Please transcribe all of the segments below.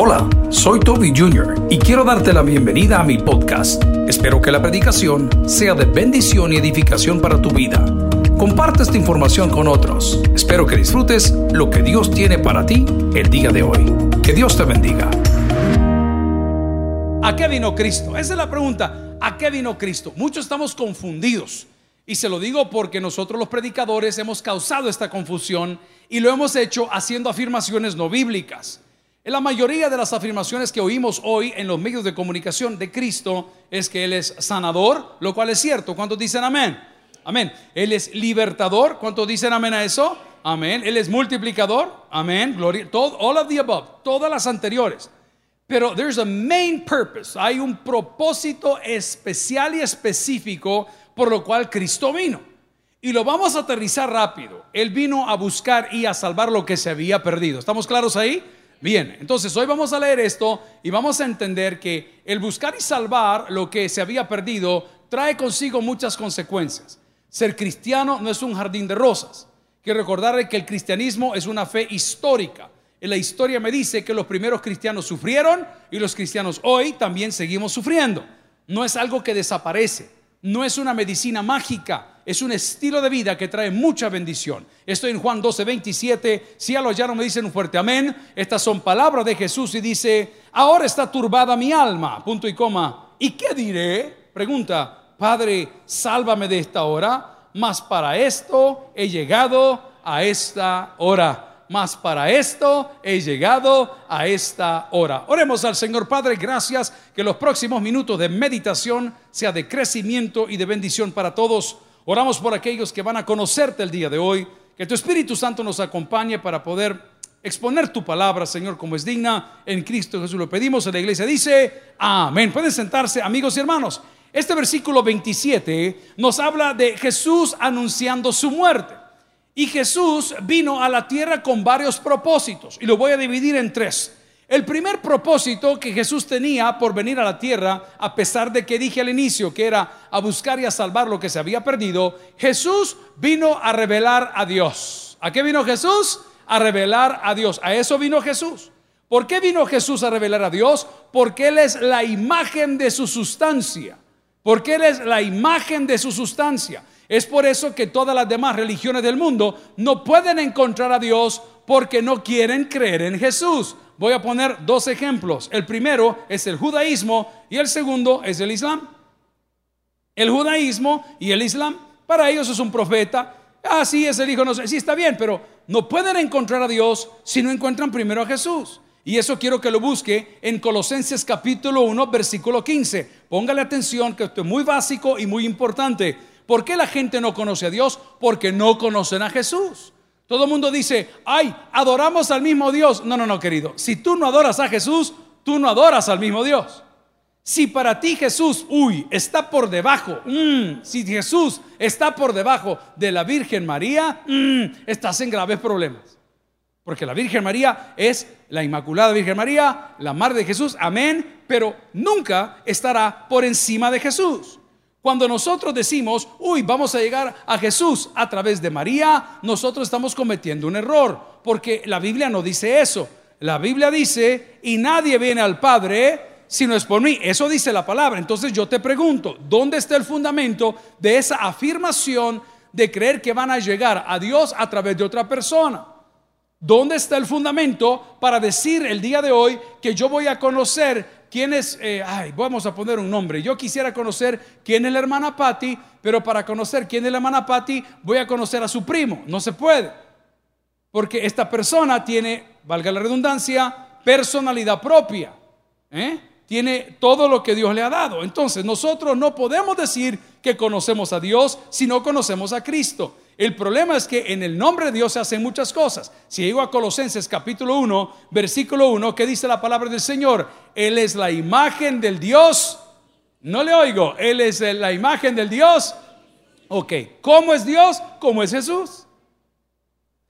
Hola, soy Toby Jr. y quiero darte la bienvenida a mi podcast. Espero que la predicación sea de bendición y edificación para tu vida. Comparte esta información con otros. Espero que disfrutes lo que Dios tiene para ti el día de hoy. Que Dios te bendiga. ¿A qué vino Cristo? Esa es la pregunta. ¿A qué vino Cristo? Muchos estamos confundidos. Y se lo digo porque nosotros los predicadores hemos causado esta confusión y lo hemos hecho haciendo afirmaciones no bíblicas. La mayoría de las afirmaciones que oímos hoy en los medios de comunicación de Cristo es que Él es sanador, lo cual es cierto. ¿Cuántos dicen amén? Amén. Él es libertador. ¿Cuántos dicen amén a eso? Amén. Él es multiplicador. Amén. Gloria. Todo, all of the above. Todas las anteriores. Pero there's a main purpose. Hay un propósito especial y específico por lo cual Cristo vino. Y lo vamos a aterrizar rápido. Él vino a buscar y a salvar lo que se había perdido. ¿Estamos claros ahí? Bien, entonces hoy vamos a leer esto y vamos a entender que el buscar y salvar lo que se había perdido trae consigo muchas consecuencias. Ser cristiano no es un jardín de rosas. Quiero recordarle que el cristianismo es una fe histórica. En la historia me dice que los primeros cristianos sufrieron y los cristianos hoy también seguimos sufriendo. No es algo que desaparece no es una medicina mágica, es un estilo de vida que trae mucha bendición. Estoy en Juan 12, 27. Si ya lo me dicen un fuerte amén. Estas son palabras de Jesús y dice: Ahora está turbada mi alma. Punto y coma. ¿Y qué diré? Pregunta: Padre, sálvame de esta hora. Mas para esto he llegado a esta hora mas para esto he llegado a esta hora. Oremos al Señor Padre, gracias que los próximos minutos de meditación sea de crecimiento y de bendición para todos. Oramos por aquellos que van a conocerte el día de hoy, que tu Espíritu Santo nos acompañe para poder exponer tu palabra, Señor, como es digna. En Cristo Jesús lo pedimos. En la iglesia dice, amén. Pueden sentarse, amigos y hermanos. Este versículo 27 nos habla de Jesús anunciando su muerte. Y Jesús vino a la tierra con varios propósitos y lo voy a dividir en tres. El primer propósito que Jesús tenía por venir a la tierra, a pesar de que dije al inicio que era a buscar y a salvar lo que se había perdido, Jesús vino a revelar a Dios. ¿A qué vino Jesús? A revelar a Dios. A eso vino Jesús. ¿Por qué vino Jesús a revelar a Dios? Porque Él es la imagen de su sustancia. Porque Él es la imagen de su sustancia. Es por eso que todas las demás religiones del mundo no pueden encontrar a Dios porque no quieren creer en Jesús. Voy a poner dos ejemplos. El primero es el judaísmo y el segundo es el islam. El judaísmo y el islam, para ellos es un profeta. Ah, sí, es el hijo, no sé, sí está bien, pero no pueden encontrar a Dios si no encuentran primero a Jesús. Y eso quiero que lo busque en Colosenses capítulo 1, versículo 15. Póngale atención que esto es muy básico y muy importante. ¿Por qué la gente no conoce a Dios? Porque no conocen a Jesús. Todo el mundo dice, ay, adoramos al mismo Dios. No, no, no, querido. Si tú no adoras a Jesús, tú no adoras al mismo Dios. Si para ti Jesús, uy, está por debajo, mm, si Jesús está por debajo de la Virgen María, mm, estás en graves problemas. Porque la Virgen María es la Inmaculada Virgen María, la Madre de Jesús, amén, pero nunca estará por encima de Jesús. Cuando nosotros decimos, uy, vamos a llegar a Jesús a través de María, nosotros estamos cometiendo un error, porque la Biblia no dice eso. La Biblia dice, y nadie viene al Padre si no es por mí. Eso dice la palabra. Entonces yo te pregunto, ¿dónde está el fundamento de esa afirmación de creer que van a llegar a Dios a través de otra persona? ¿Dónde está el fundamento para decir el día de hoy que yo voy a conocer quién es, eh, ay, vamos a poner un nombre. Yo quisiera conocer quién es la hermana Patty, pero para conocer quién es la hermana Patty, voy a conocer a su primo. No se puede. Porque esta persona tiene, valga la redundancia, personalidad propia. ¿eh? Tiene todo lo que Dios le ha dado. Entonces, nosotros no podemos decir que conocemos a Dios si no conocemos a Cristo. El problema es que en el nombre de Dios se hacen muchas cosas. Si llego a Colosenses capítulo 1, versículo 1, ¿qué dice la palabra del Señor? Él es la imagen del Dios. No le oigo, Él es la imagen del Dios. Ok, ¿cómo es Dios? ¿Cómo es Jesús?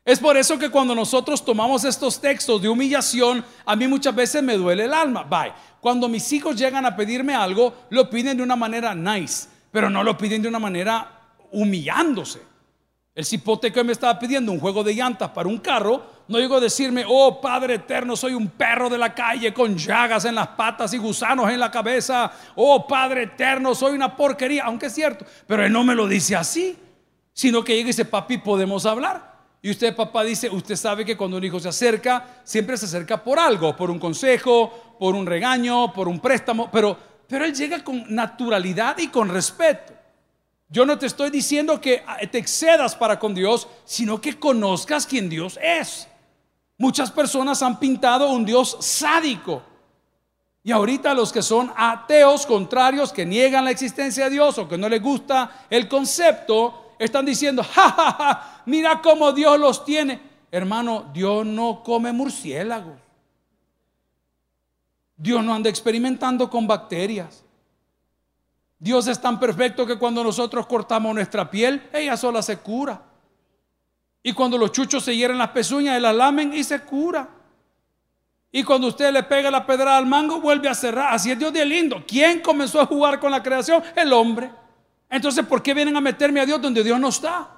Es por eso que cuando nosotros tomamos estos textos de humillación, a mí muchas veces me duele el alma. Bye. Cuando mis hijos llegan a pedirme algo, lo piden de una manera nice, pero no lo piden de una manera humillándose. El cipote que me estaba pidiendo un juego de llantas para un carro, No digo decirme, oh Padre eterno, soy un perro de la calle con llagas en las patas y gusanos en la cabeza. Oh Padre eterno, soy una porquería, aunque es cierto. Pero Él no me lo dice así, sino que llega y dice, papi, podemos hablar. Y usted, papá, dice, usted sabe que cuando un hijo se acerca, siempre se acerca por algo, por un consejo, por un regaño, por un préstamo, pero, pero él llega con naturalidad y con respeto. Yo no te estoy diciendo que ah, te excedas para con Dios, sino que conozcas quién Dios es. Muchas personas han pintado un Dios sádico. Y ahorita los que son ateos, contrarios, que niegan la existencia de Dios o que no les gusta el concepto, están diciendo, ja, ja, ja, mira cómo Dios los tiene. Hermano, Dios no come murciélagos. Dios no anda experimentando con bacterias. Dios es tan perfecto que cuando nosotros cortamos nuestra piel, ella sola se cura. Y cuando los chuchos se hieren las pezuñas, él la lamen y se cura. Y cuando usted le pega la pedra al mango, vuelve a cerrar. Así es Dios de lindo. ¿Quién comenzó a jugar con la creación? El hombre. Entonces, ¿por qué vienen a meterme a Dios donde Dios no está?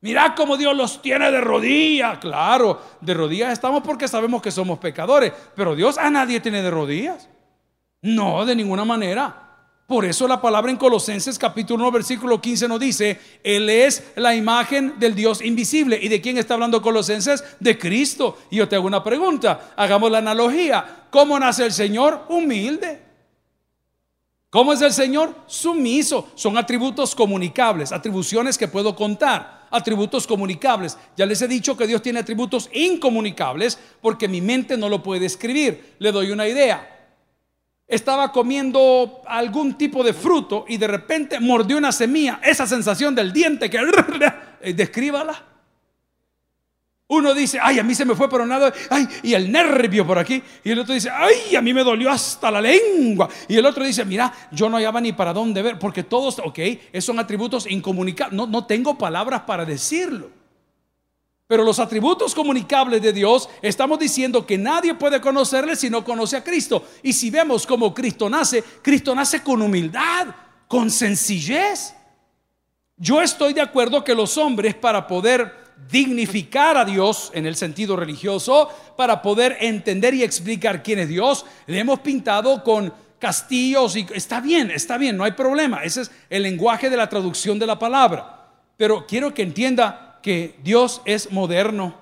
Mira cómo Dios los tiene de rodillas. Claro, de rodillas estamos porque sabemos que somos pecadores. Pero Dios a nadie tiene de rodillas. No, de ninguna manera. Por eso la palabra en Colosenses capítulo 1 versículo 15 nos dice, Él es la imagen del Dios invisible. ¿Y de quién está hablando Colosenses? De Cristo. Y yo te hago una pregunta, hagamos la analogía. ¿Cómo nace el Señor? Humilde. ¿Cómo es el Señor? Sumiso. Son atributos comunicables, atribuciones que puedo contar, atributos comunicables. Ya les he dicho que Dios tiene atributos incomunicables porque mi mente no lo puede escribir. Le doy una idea estaba comiendo algún tipo de fruto y de repente mordió una semilla, esa sensación del diente que eh, descríbala. Uno dice, ay, a mí se me fue pero nada, ay, y el nervio por aquí. Y el otro dice, ay, a mí me dolió hasta la lengua. Y el otro dice, mira, yo no hallaba ni para dónde ver, porque todos, ok, esos son atributos incomunicables. No, no tengo palabras para decirlo. Pero los atributos comunicables de Dios, estamos diciendo que nadie puede conocerle si no conoce a Cristo. Y si vemos cómo Cristo nace, Cristo nace con humildad, con sencillez. Yo estoy de acuerdo que los hombres para poder dignificar a Dios en el sentido religioso, para poder entender y explicar quién es Dios, le hemos pintado con castillos y está bien, está bien, no hay problema. Ese es el lenguaje de la traducción de la palabra. Pero quiero que entienda que Dios es moderno.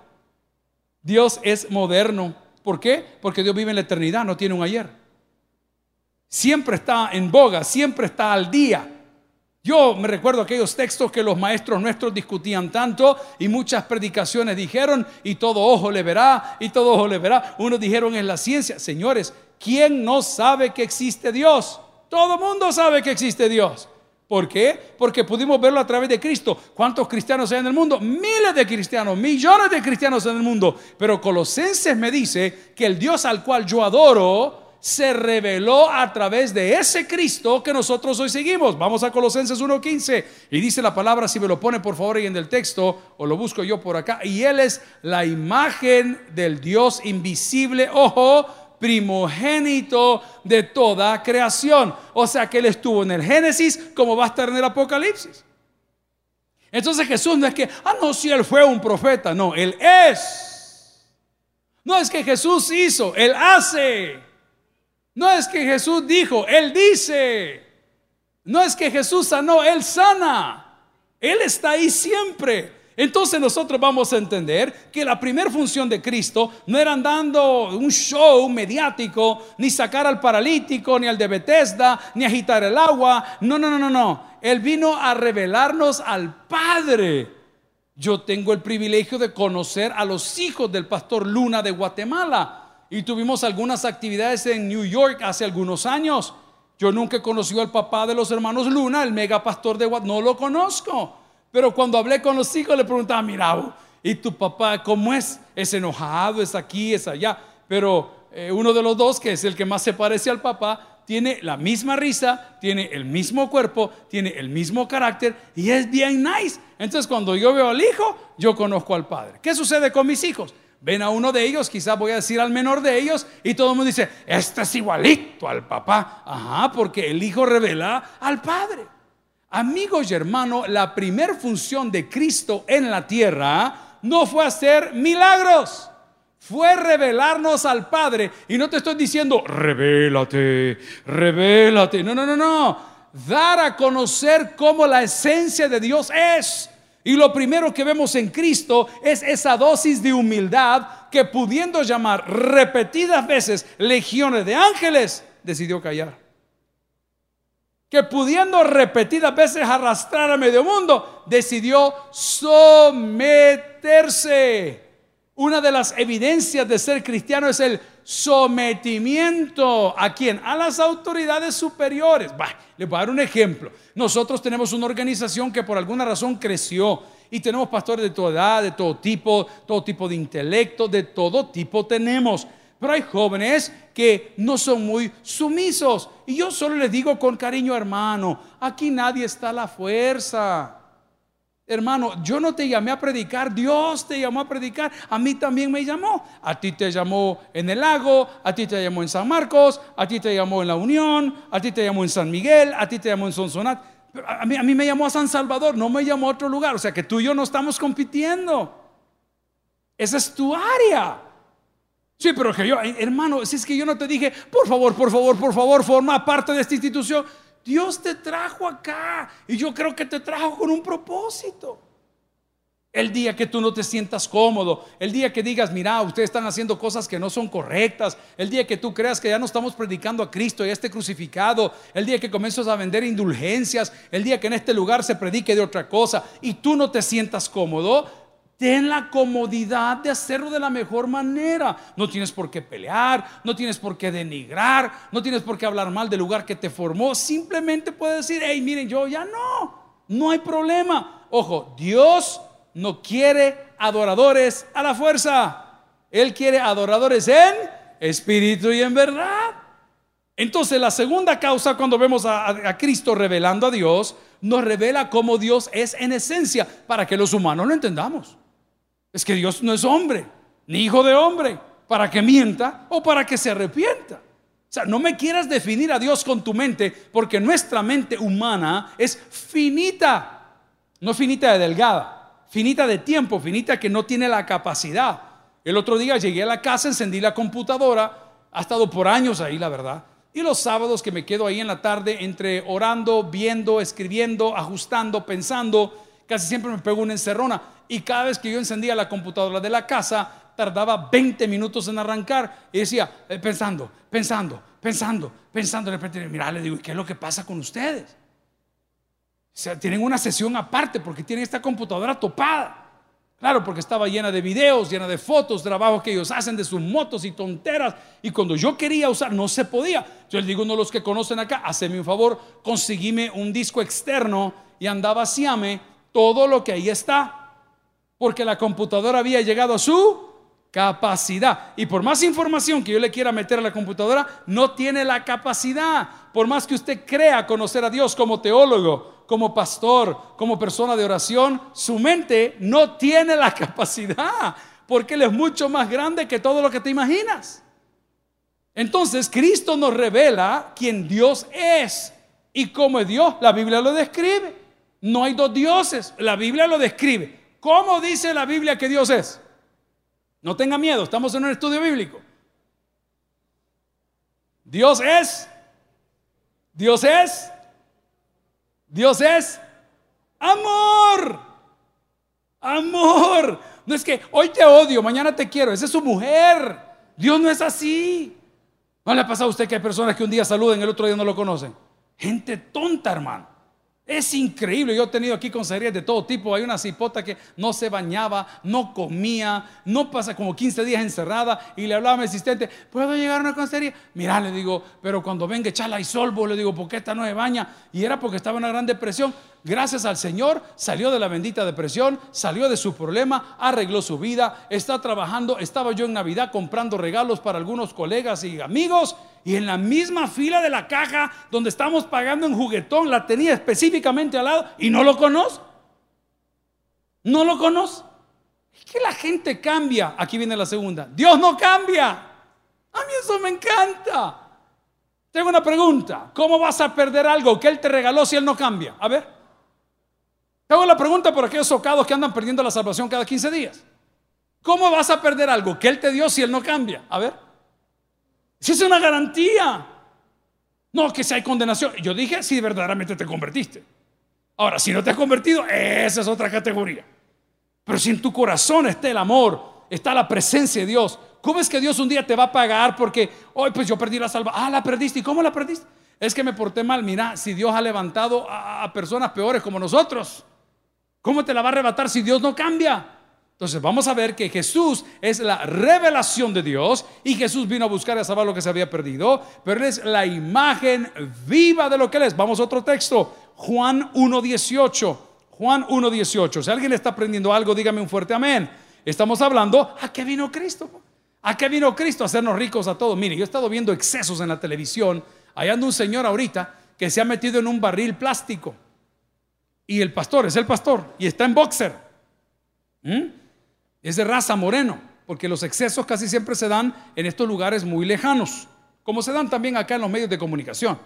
Dios es moderno. ¿Por qué? Porque Dios vive en la eternidad, no tiene un ayer. Siempre está en boga, siempre está al día. Yo me recuerdo aquellos textos que los maestros nuestros discutían tanto y muchas predicaciones dijeron y todo ojo le verá y todo ojo le verá. Unos dijeron en la ciencia, señores, ¿quién no sabe que existe Dios? Todo mundo sabe que existe Dios. ¿Por qué? Porque pudimos verlo a través de Cristo. ¿Cuántos cristianos hay en el mundo? Miles de cristianos, millones de cristianos en el mundo. Pero Colosenses me dice que el Dios al cual yo adoro se reveló a través de ese Cristo que nosotros hoy seguimos. Vamos a Colosenses 1.15 y dice la palabra, si me lo pone por favor ahí en el texto o lo busco yo por acá. Y Él es la imagen del Dios invisible. Ojo primogénito de toda creación. O sea que Él estuvo en el Génesis como va a estar en el Apocalipsis. Entonces Jesús no es que, ah, no, si Él fue un profeta, no, Él es. No es que Jesús hizo, Él hace. No es que Jesús dijo, Él dice. No es que Jesús sanó, Él sana. Él está ahí siempre. Entonces nosotros vamos a entender que la primera función de Cristo no era dando un show mediático, ni sacar al paralítico, ni al de Bethesda, ni agitar el agua. No, no, no, no, no. Él vino a revelarnos al Padre. Yo tengo el privilegio de conocer a los hijos del pastor Luna de Guatemala. Y tuvimos algunas actividades en New York hace algunos años. Yo nunca he conocido al papá de los hermanos Luna, el mega pastor de Guatemala. No lo conozco. Pero cuando hablé con los hijos le preguntaba, mira, ¿y tu papá cómo es? ¿Es enojado? ¿Es aquí? ¿Es allá? Pero eh, uno de los dos, que es el que más se parece al papá, tiene la misma risa, tiene el mismo cuerpo, tiene el mismo carácter y es bien nice. Entonces cuando yo veo al hijo, yo conozco al padre. ¿Qué sucede con mis hijos? Ven a uno de ellos, quizás voy a decir al menor de ellos, y todo el mundo dice, este es igualito al papá. Ajá, porque el hijo revela al padre. Amigos y hermanos, la primer función de Cristo en la tierra no fue hacer milagros. fue revelarnos al Padre. Y no te estoy diciendo, revélate, revélate. No, no, no, no. Dar a conocer cómo la esencia de Dios es. Y lo primero que vemos en Cristo es esa dosis de humildad que pudiendo llamar repetidas veces legiones de ángeles, decidió callar. Que pudiendo repetidas veces arrastrar a medio mundo, decidió someterse. Una de las evidencias de ser cristiano es el sometimiento. ¿A quién? A las autoridades superiores. Bah, les voy a dar un ejemplo. Nosotros tenemos una organización que por alguna razón creció y tenemos pastores de toda edad, de todo tipo, todo tipo de intelecto, de todo tipo tenemos. Pero hay jóvenes que no son muy sumisos. Y yo solo les digo con cariño, hermano, aquí nadie está a la fuerza. Hermano, yo no te llamé a predicar, Dios te llamó a predicar, a mí también me llamó. A ti te llamó en el lago, a ti te llamó en San Marcos, a ti te llamó en la Unión, a ti te llamó en San Miguel, a ti te llamó en Sonsonat. A mí, a mí me llamó a San Salvador, no me llamó a otro lugar. O sea que tú y yo no estamos compitiendo. Esa es tu área. Sí, pero que yo, hermano, si es que yo no te dije, por favor, por favor, por favor, forma parte de esta institución. Dios te trajo acá y yo creo que te trajo con un propósito. El día que tú no te sientas cómodo, el día que digas, mira, ustedes están haciendo cosas que no son correctas, el día que tú creas que ya no estamos predicando a Cristo, ya esté crucificado, el día que comienzas a vender indulgencias, el día que en este lugar se predique de otra cosa y tú no te sientas cómodo, Ten la comodidad de hacerlo de la mejor manera. No tienes por qué pelear, no tienes por qué denigrar, no tienes por qué hablar mal del lugar que te formó. Simplemente puedes decir, hey, miren, yo ya no, no hay problema. Ojo, Dios no quiere adoradores a la fuerza. Él quiere adoradores en espíritu y en verdad. Entonces la segunda causa cuando vemos a, a, Cristo revelando a Dios, nos revela cómo Dios es en esencia para que los humanos lo entendamos. Es que Dios no es hombre, ni hijo de hombre, para que mienta o para que se arrepienta. O sea, no me quieras definir a Dios con tu mente, porque nuestra mente humana es finita, no finita de delgada, finita de tiempo, finita que no tiene la capacidad. El otro día llegué a la casa, encendí la computadora, ha estado por años ahí, la verdad. Y los sábados que me quedo ahí en la tarde, entre orando, viendo, escribiendo, ajustando, pensando, casi siempre me pego una encerrona. Y cada vez que yo encendía la computadora de la casa, tardaba 20 minutos en arrancar. Y decía, eh, pensando, pensando, pensando, pensando. De repente, mira, le digo, ¿qué es lo que pasa con ustedes? O sea, tienen una sesión aparte porque tienen esta computadora topada. Claro, porque estaba llena de videos, llena de fotos, trabajos que ellos hacen de sus motos y tonteras. Y cuando yo quería usar, no se podía. Yo les digo, uno de los que conocen acá, haceme un favor, conseguime un disco externo y andaba vaciame todo lo que ahí está. Porque la computadora había llegado a su capacidad. Y por más información que yo le quiera meter a la computadora, no tiene la capacidad. Por más que usted crea conocer a Dios como teólogo, como pastor, como persona de oración, su mente no tiene la capacidad. Porque Él es mucho más grande que todo lo que te imaginas. Entonces, Cristo nos revela quién Dios es. Y cómo es Dios, la Biblia lo describe. No hay dos dioses, la Biblia lo describe. ¿Cómo dice la Biblia que Dios es? No tenga miedo, estamos en un estudio bíblico. Dios es, Dios es, Dios es amor. Amor. No es que hoy te odio, mañana te quiero. Esa es su mujer. Dios no es así. ¿No le ha pasado a usted que hay personas que un día saluden y el otro día no lo conocen? Gente tonta, hermano. Es increíble, yo he tenido aquí consejerías de todo tipo. Hay una cipota que no se bañaba, no comía, no pasa como 15 días encerrada y le hablaba a mi asistente, ¿puedo llegar a una consejería? Mira, le digo, pero cuando venga echala y solvo, le digo, ¿por qué esta no se baña? Y era porque estaba en una gran depresión. Gracias al Señor, salió de la bendita depresión, salió de su problema, arregló su vida, está trabajando. Estaba yo en Navidad comprando regalos para algunos colegas y amigos y en la misma fila de la caja donde estamos pagando en juguetón, la tenía específicamente al lado y no lo conozco. No lo conozco. Es que la gente cambia. Aquí viene la segunda. Dios no cambia. A mí eso me encanta. Tengo una pregunta. ¿Cómo vas a perder algo que Él te regaló si Él no cambia? A ver. Tengo la pregunta por aquellos socados que andan perdiendo la salvación cada 15 días. ¿Cómo vas a perder algo que Él te dio si Él no cambia? A ver. Si es una garantía. No, que si hay condenación. Yo dije si verdaderamente te convertiste. Ahora, si no te has convertido, esa es otra categoría. Pero si en tu corazón está el amor, está la presencia de Dios, ¿cómo es que Dios un día te va a pagar porque, hoy pues yo perdí la salva? Ah, la perdiste. ¿Y cómo la perdiste? Es que me porté mal. Mira, si Dios ha levantado a, personas peores como nosotros, ¿cómo te la va a arrebatar si Dios no cambia? Entonces vamos a ver que Jesús es la revelación de Dios y Jesús vino a buscar y a salvar lo que se había perdido, pero Él es la imagen viva de lo que Él es. Vamos a otro texto, Juan 1.18. Juan 1.18. Si alguien está aprendiendo algo, dígame un fuerte amén. Estamos hablando, ¿a qué vino Cristo? ¿A qué vino Cristo? A hacernos ricos a todos. Mire, yo he estado viendo excesos en la televisión. Hay anda un señor ahorita que se ha metido en un barril plástico. Y el pastor es el pastor y está en boxer. ¿Mm? Es de raza moreno, porque los excesos casi siempre se dan en estos lugares muy lejanos, como se dan también acá en los medios de comunicación.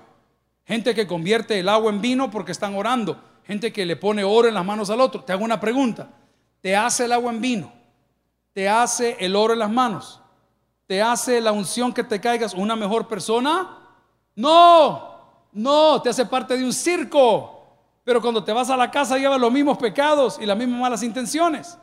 Gente que convierte el agua en vino porque están orando gente que le pone oro en las manos al otro. Te hago una pregunta. ¿Te hace el agua en vino? ¿Te hace el oro en las manos? ¿Te hace la unción que te caigas una mejor persona? No, no, te hace parte de un circo. Pero cuando te vas a la casa llevas los mismos pecados y las mismas malas intenciones.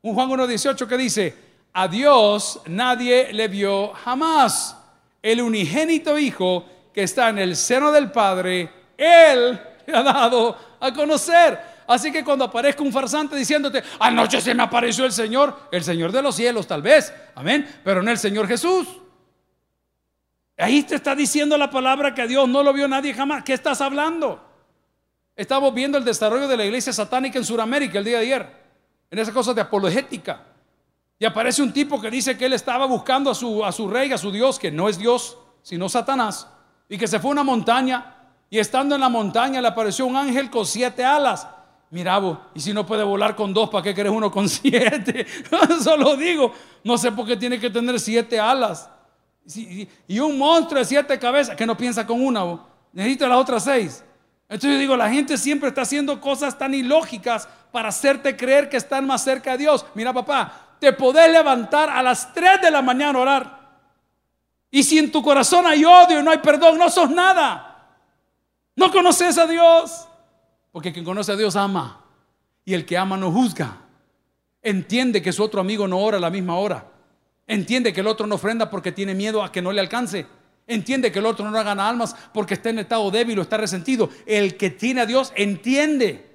Un Juan 1.18 que dice, a Dios nadie le vio jamás. El unigénito Hijo que está en el seno del Padre, Él le ha dado a conocer. Así que cuando aparezca un farsante diciéndote, anoche se me apareció el Señor, el Señor de los cielos tal vez, amén, pero no el Señor Jesús. Ahí te está diciendo la palabra que Dios no lo vio nadie jamás. ¿Qué estás hablando? Estamos viendo el desarrollo de la iglesia satánica en Sudamérica el día de ayer, en esas cosas de apologética. Y aparece un tipo que dice que él estaba buscando a su, a su rey, a su Dios, que no es Dios, sino Satanás, y que se fue a una montaña y estando en la montaña le apareció un ángel con siete alas. Mira, y si no puede volar con dos, ¿para qué querés uno con siete? Eso lo digo. No sé por qué tiene que tener siete alas. Y un monstruo de siete cabezas, que no piensa con una, necesita las otras seis. Entonces yo digo, la gente siempre está haciendo cosas tan ilógicas para hacerte creer que están más cerca de Dios. Mira, papá, te podés levantar a las tres de la mañana a orar. Y si en tu corazón hay odio y no hay perdón, no sos nada. No conoces a Dios. Porque quien conoce a Dios ama. Y el que ama no juzga. Entiende que su otro amigo no ora a la misma hora. Entiende que el otro no ofrenda porque tiene miedo a que no le alcance. Entiende que el otro no gana almas porque está en estado débil o está resentido. El que tiene a Dios entiende.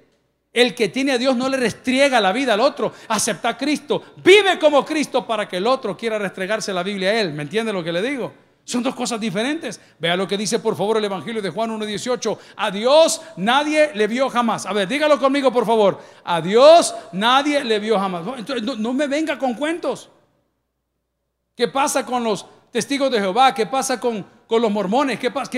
El que tiene a Dios no le restriega la vida al otro. Acepta a Cristo. Vive como Cristo para que el otro quiera restregarse la Biblia a él. ¿Me entiende lo que le digo? Son dos cosas diferentes. Vea lo que dice por favor el Evangelio de Juan 1.18. A Dios nadie le vio jamás. A ver, dígalo conmigo por favor. A Dios nadie le vio jamás. Entonces, no, me venga con cuentos. ¿Qué pasa con los testigos de Jehová? ¿Qué pasa con, con los mormones? ¿Qué pasa?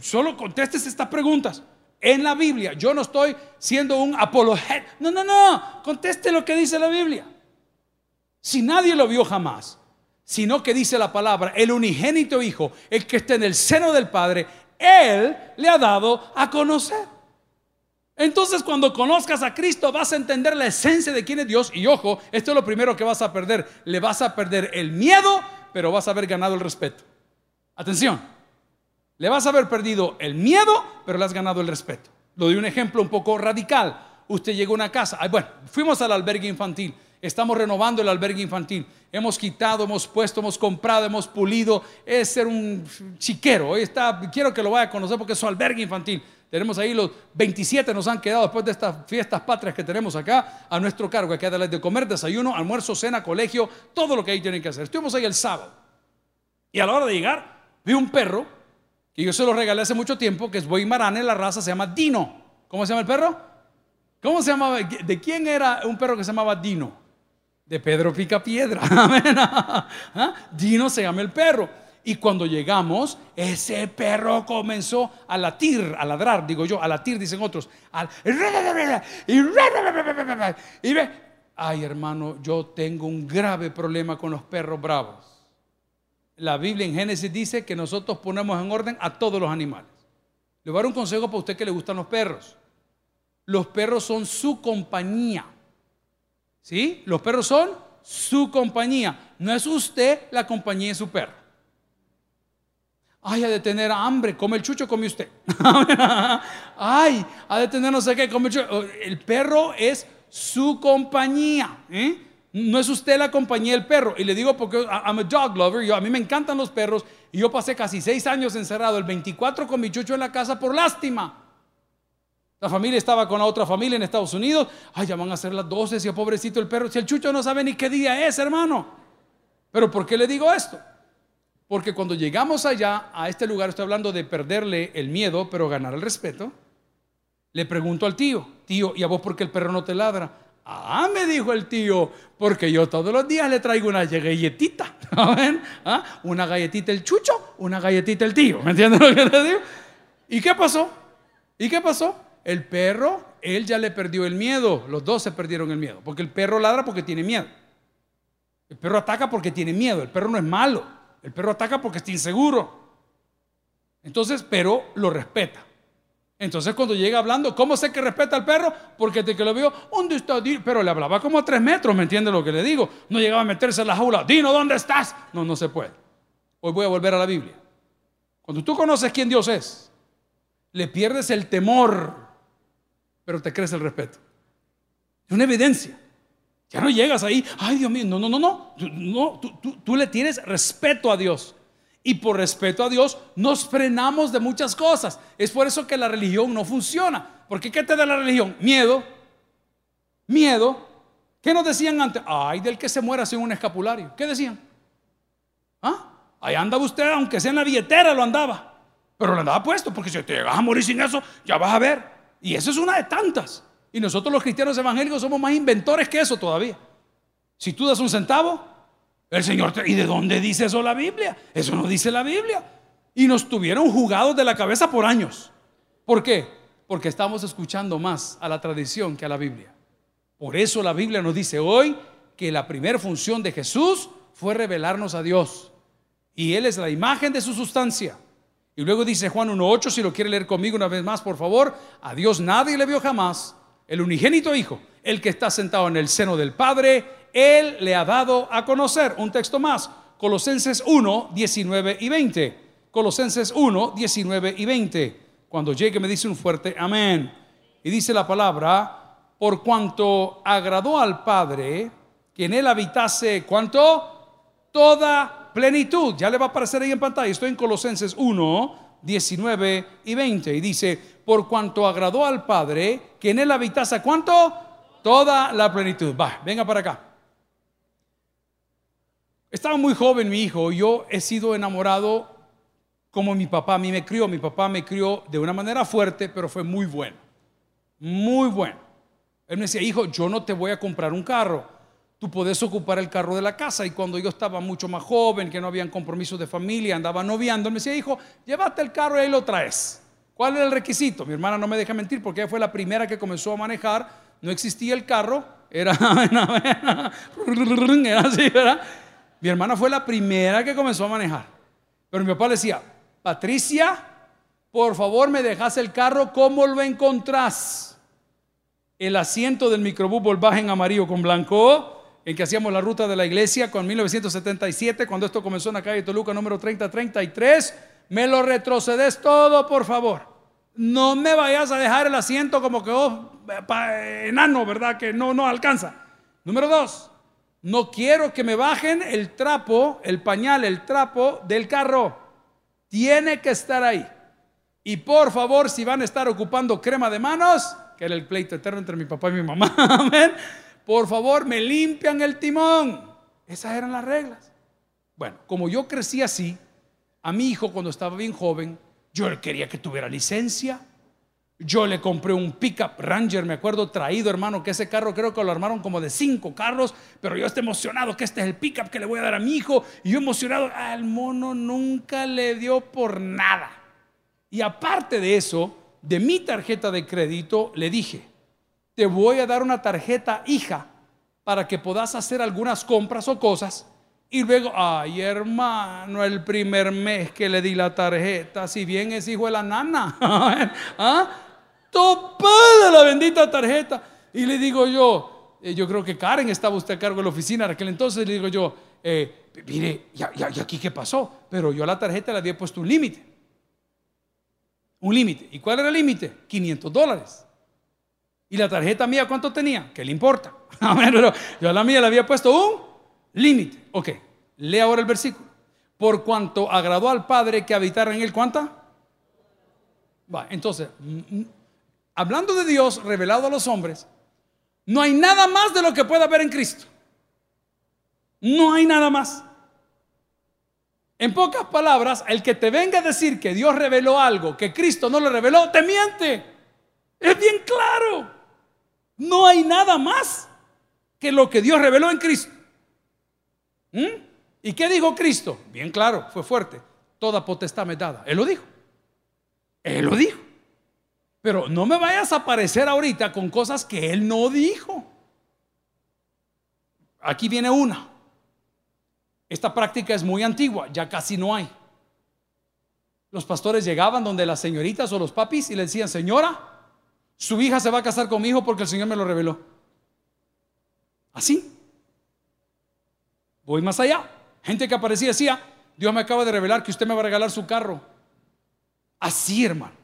solo contestes estas preguntas. En la Biblia, yo no estoy siendo un apologeta. No, no, no. Conteste lo que dice la Biblia. Si nadie lo vio jamás, sino que dice la palabra, el unigénito Hijo, el que está en el seno del Padre, Él le ha dado a conocer. Entonces cuando conozcas a Cristo vas a entender la esencia de quién es Dios y ojo, esto es lo primero que vas a perder. Le vas a perder el miedo, pero vas a haber ganado el respeto. Atención, le vas a haber perdido el miedo, pero le has ganado el respeto. Lo doy un ejemplo un poco radical. Usted llegó a una casa, bueno, fuimos al albergue infantil Estamos renovando el albergue infantil. Hemos quitado, hemos puesto, hemos comprado, hemos pulido. Es ser un chiquero. Está, quiero que lo vaya a conocer porque es su albergue infantil. Tenemos ahí los 27 nos han quedado después de estas fiestas patrias que tenemos acá a nuestro cargo. Hay que darles de comer, desayuno, almuerzo, cena, colegio, todo lo que ahí tienen que hacer. Estuvimos ahí el sábado. Y a la hora de llegar, vi un perro que yo se lo regalé hace mucho tiempo, que es Boimarane, la raza se llama Dino. ¿Cómo se llama el perro? ¿Cómo se llamaba? ¿De quién era un perro que se llamaba Dino? de Pedro Pica Piedra. ¿Ah? Dino se llama el perro. Y cuando llegamos, ese perro comenzó a latir, a ladrar, digo yo, a latir, dicen otros. y ve, ay hermano, yo tengo un grave problema con los perros bravos. La Biblia en Génesis dice que nosotros ponemos en orden a todos los animales. Le voy a dar un consejo para usted que le gustan los perros. Los perros son su compañía. ¿Sí? Los perros son su compañía. No es usted la compañía de su perro. Ay, ha de tener hambre, come el chucho, come usted. Ay, ha de tener no sé qué, come el chucho. El perro es su compañía. ¿eh? No es usted la compañía del perro. Y le digo porque I'm a dog lover. A mí me encantan los perros. Y yo pasé casi seis años encerrado, el 24 con mi chucho en la casa por lástima. La familia estaba con la otra familia en Estados Unidos. Ay, ya van a ser las 12, si pobrecito el perro. Si el chucho no sabe ni qué día es, hermano. Pero ¿por qué le digo esto? Porque cuando llegamos allá, a este lugar, estoy hablando de perderle el miedo, pero ganar el respeto. Le pregunto al tío, tío, ¿y a vos por qué el perro no te ladra? Ah, me dijo el tío, porque yo todos los días le traigo una galletita. ¿Ah? Una galletita el chucho, una galletita el tío. ¿Me entiendes lo que le digo? ¿Y qué pasó? ¿Y qué pasó? El perro, él ya le perdió el miedo. Los dos se perdieron el miedo. Porque el perro ladra porque tiene miedo. El perro ataca porque tiene miedo. El perro no es malo. El perro ataca porque está inseguro. Entonces, pero lo respeta. Entonces cuando llega hablando, ¿cómo sé que respeta al perro? Porque de que lo veo, ¿dónde está? Pero le hablaba como a tres metros, ¿me entiende lo que le digo? No llegaba a meterse en la jaula, Dino, ¿dónde estás? No, no se puede. Hoy voy a volver a la Biblia. Cuando tú conoces quién Dios es, le pierdes el temor, pero te crece el respeto. Es una evidencia. Ya no llegas ahí, ay Dios mío, no, no, no, no, no tú, tú, le tienes respeto a Dios. Y por respeto a Dios nos frenamos de muchas cosas. Es por eso que la religión no funciona. Porque ¿qué te da la religión? Miedo. Miedo. ¿Qué nos decían antes? Ay, del que se muera sin un escapulario. ¿Qué decían? ¿Ah? Ahí andaba usted, aunque sea en la billetera, lo andaba. Pero lo andaba puesto, porque si te vas a morir sin eso, ya vas a ver. Y eso es una de tantas. Y nosotros los cristianos evangélicos somos más inventores que eso todavía. Si tú das un centavo, el Señor te... ¿Y de dónde dice eso la Biblia? Eso no dice la Biblia. Y nos tuvieron jugados de la cabeza por años. ¿Por qué? Porque estamos escuchando más a la tradición que a la Biblia. Por eso la Biblia nos dice hoy que la primera función de Jesús fue revelarnos a Dios. Y Él es la imagen de su sustancia. Y luego dice Juan 1.8, si lo quiere leer conmigo una vez más, por favor, a Dios nadie le vio jamás el unigénito Hijo, el que está sentado en el seno del Padre, Él le ha dado a conocer. Un texto más, Colosenses 1, 19 y 20. Colosenses 1, 19 y 20. Cuando llegue me dice un fuerte amén. Y dice la palabra, por cuanto agradó al Padre que en Él habitase, ¿cuánto? Toda plenitud. Ya le va a aparecer ahí en pantalla. Estoy en Colosenses 1, 19 y 20. Y dice, por cuanto agradó al Padre, que en él habitase, ¿cuánto? Toda la plenitud. Va, venga para acá. Estaba muy joven mi hijo, yo he sido enamorado como mi papá a mí me crió. Mi papá me crió de una manera fuerte, pero fue muy bueno. Muy bueno. Él me decía, hijo, yo no te voy a comprar un carro tú puedes ocupar el carro de la casa. Y cuando yo estaba mucho más joven, que no habían compromisos de familia, andaba noviando, me decía, hijo, llévate el carro y ahí lo traes. ¿Cuál era el requisito? Mi hermana no me deja mentir porque ella fue la primera que comenzó a manejar. No existía el carro, era, era así, ¿verdad? Mi hermana fue la primera que comenzó a manejar. Pero mi papá le decía, Patricia, por favor me dejas el carro, ¿cómo lo encontrás? El asiento del microbús volvaje en amarillo con blanco en que hacíamos la ruta de la iglesia con 1977, cuando esto comenzó en la calle Toluca número 3033. Me lo retrocedes todo, por favor. No me vayas a dejar el asiento como que oh, enano, ¿verdad? Que no, no alcanza. Número dos, no quiero que me bajen el trapo, el pañal, el trapo del carro. Tiene que estar ahí. Y por favor, si van a estar ocupando crema de manos, que era el pleito eterno entre mi papá y mi mamá, amén por favor, me limpian el timón. Esas eran las reglas. Bueno, como yo crecí así, a mi hijo cuando estaba bien joven, yo quería que tuviera licencia. Yo le compré un pickup Ranger, me acuerdo, traído, hermano, que ese carro creo que lo armaron como de cinco carros, pero yo estoy emocionado que este es el pickup que le voy a dar a mi hijo. Y yo emocionado, al mono nunca le dio por nada. Y aparte de eso, de mi tarjeta de crédito, le dije, te voy a dar una tarjeta hija para que puedas hacer algunas compras o cosas. Y luego, ay hermano, el primer mes que le di la tarjeta, si bien es hijo de la nana, ¿ah? topada la bendita tarjeta. Y le digo yo, eh, yo creo que Karen estaba usted a cargo de la oficina en aquel entonces, le digo yo, eh, mire, ¿y, aquí qué pasó? Pero yo a la tarjeta le había puesto un límite. Un límite. ¿Y cuál era el límite? 500 dólares. ¿Y la tarjeta mía cuánto tenía? ¿Qué le importa? yo a la mía le había puesto un límite. Ok, lee ahora el versículo. Por cuanto agradó al Padre que habitara en él, ¿cuánta? Va, entonces, hablando de Dios revelado a los hombres, no hay nada más de lo que pueda haber en Cristo. No hay nada más. En pocas palabras, el que te venga a decir que Dios reveló algo que Cristo no le reveló, te miente. Es bien claro. No hay nada más que lo que Dios reveló en Cristo. ¿Mm? ¿Y qué dijo Cristo? Bien claro, fue fuerte. Toda potestad me dada. Él lo dijo. Él lo dijo. Pero no me vayas a aparecer ahorita con cosas que Él no dijo. Aquí viene una. Esta práctica es muy antigua, ya casi no hay. Los pastores llegaban donde las señoritas o los papis y le decían, señora, su hija se va a casar con mi hijo porque el Señor me lo reveló. Así. Voy más allá. Gente que aparecía decía, Dios me acaba de revelar que usted me va a regalar su carro. Así, hermano.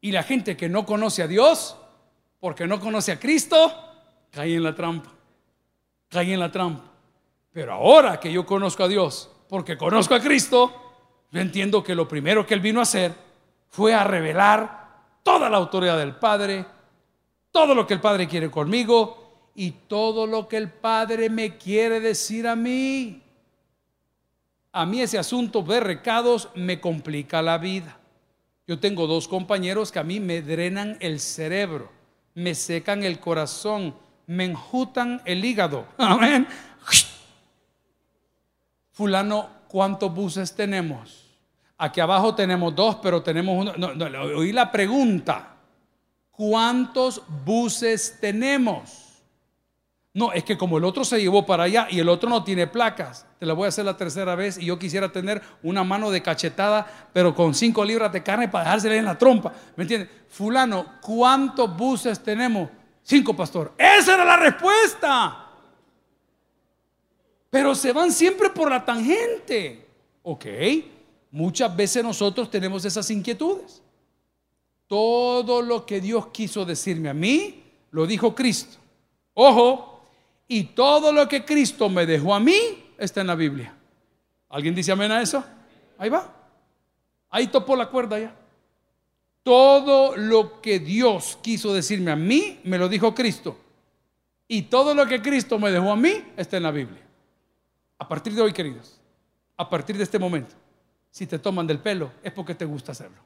Y la gente que no conoce a Dios, porque no conoce a Cristo, cae en la trampa. Cae en la trampa. Pero ahora que yo conozco a Dios, porque conozco a Cristo, yo entiendo que lo primero que Él vino a hacer fue a revelar toda la autoridad del Padre, todo lo que el Padre quiere conmigo y todo lo que el Padre me quiere decir a mí. A mí ese asunto de recados me complica la vida. Yo tengo dos compañeros que a mí me drenan el cerebro, me secan el corazón, me enjutan el hígado. Amén. Fulano, ¿cuántos buses tenemos? Aquí abajo tenemos dos, pero tenemos uno. No, oí la pregunta. ¿Cuántos buses tenemos? No, es que como el otro se llevó para allá y el otro no tiene placas, te la voy a hacer la tercera vez y yo quisiera tener una mano de cachetada, pero con cinco libras de carne para dejársela en la trompa. ¿Me entiendes? Fulano, ¿cuántos buses tenemos? Cinco, pastor. Esa era la respuesta. Pero se van siempre por la tangente. Ok, muchas veces nosotros tenemos esas inquietudes. Todo lo que Dios quiso decirme a mí, lo dijo Cristo. Ojo, y todo lo que Cristo me dejó a mí está en la Biblia. ¿Alguien dice amén a eso? Ahí va. Ahí topó la cuerda ya. Todo lo que Dios quiso decirme a mí, me lo dijo Cristo. Y todo lo que Cristo me dejó a mí está en la Biblia. A partir de hoy, queridos, a partir de este momento, si te toman del pelo, es porque te gusta hacerlo.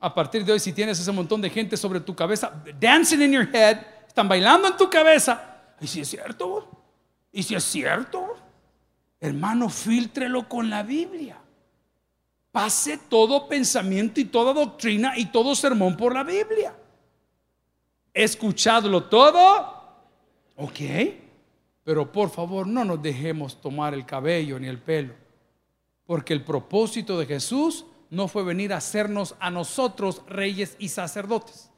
A partir de hoy, si tienes ese montón de gente sobre tu cabeza, dancing in your head, están bailando en tu cabeza, ¿Y si es cierto? ¿Y si es cierto? Hermano, filtrelo con la Biblia. Pase todo pensamiento y toda doctrina y todo sermón por la Biblia. Escuchadlo todo. Ok. Pero por favor, no nos dejemos tomar el cabello ni el pelo. Porque el propósito de Jesús no fue venir a hacernos a nosotros reyes y sacerdotes.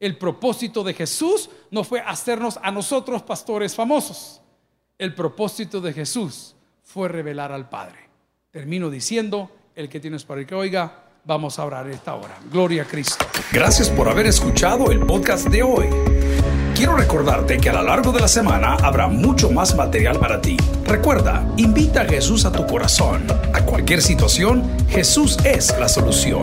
El propósito de Jesús no fue hacernos a nosotros pastores famosos. El propósito de Jesús fue revelar al Padre. Termino diciendo, el que tienes para el que oiga, vamos a orar esta hora. Gloria a Cristo. Gracias por haber escuchado el podcast de hoy. Quiero recordarte que a lo largo de la semana habrá mucho más material para ti. Recuerda, invita a Jesús a tu corazón. A cualquier situación, Jesús es la solución.